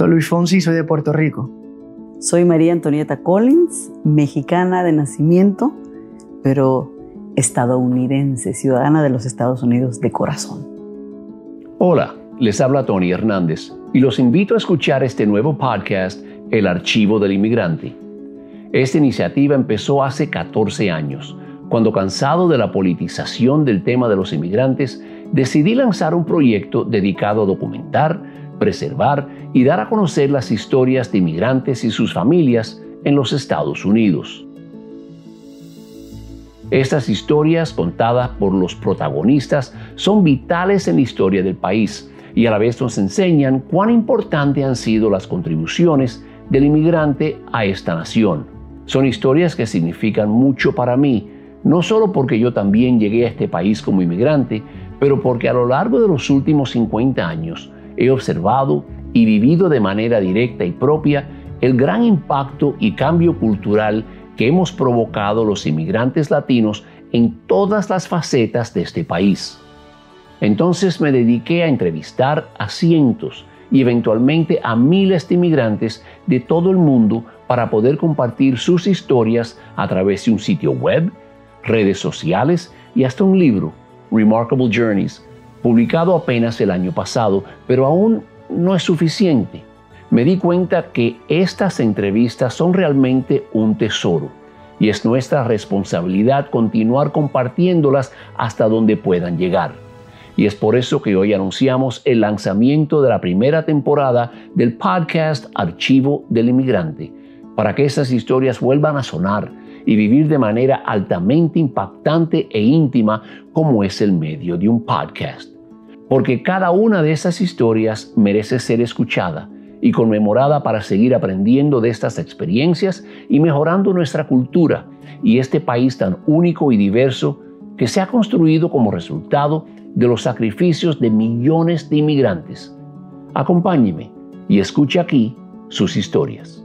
Soy Luis Fonsi, soy de Puerto Rico. Soy María Antonieta Collins, mexicana de nacimiento, pero estadounidense, ciudadana de los Estados Unidos de corazón. Hola, les habla Tony Hernández y los invito a escuchar este nuevo podcast, El Archivo del Inmigrante. Esta iniciativa empezó hace 14 años, cuando cansado de la politización del tema de los inmigrantes, decidí lanzar un proyecto dedicado a documentar, preservar y dar a conocer las historias de inmigrantes y sus familias en los Estados Unidos. Estas historias contadas por los protagonistas son vitales en la historia del país y a la vez nos enseñan cuán importantes han sido las contribuciones del inmigrante a esta nación. Son historias que significan mucho para mí, no solo porque yo también llegué a este país como inmigrante, pero porque a lo largo de los últimos 50 años he observado y vivido de manera directa y propia el gran impacto y cambio cultural que hemos provocado los inmigrantes latinos en todas las facetas de este país. Entonces me dediqué a entrevistar a cientos y eventualmente a miles de inmigrantes de todo el mundo para poder compartir sus historias a través de un sitio web, redes sociales y hasta un libro, Remarkable Journeys, publicado apenas el año pasado, pero aún no es suficiente. Me di cuenta que estas entrevistas son realmente un tesoro y es nuestra responsabilidad continuar compartiéndolas hasta donde puedan llegar. Y es por eso que hoy anunciamos el lanzamiento de la primera temporada del podcast Archivo del Inmigrante, para que esas historias vuelvan a sonar y vivir de manera altamente impactante e íntima como es el medio de un podcast. Porque cada una de esas historias merece ser escuchada y conmemorada para seguir aprendiendo de estas experiencias y mejorando nuestra cultura y este país tan único y diverso que se ha construido como resultado de los sacrificios de millones de inmigrantes. Acompáñeme y escuche aquí sus historias.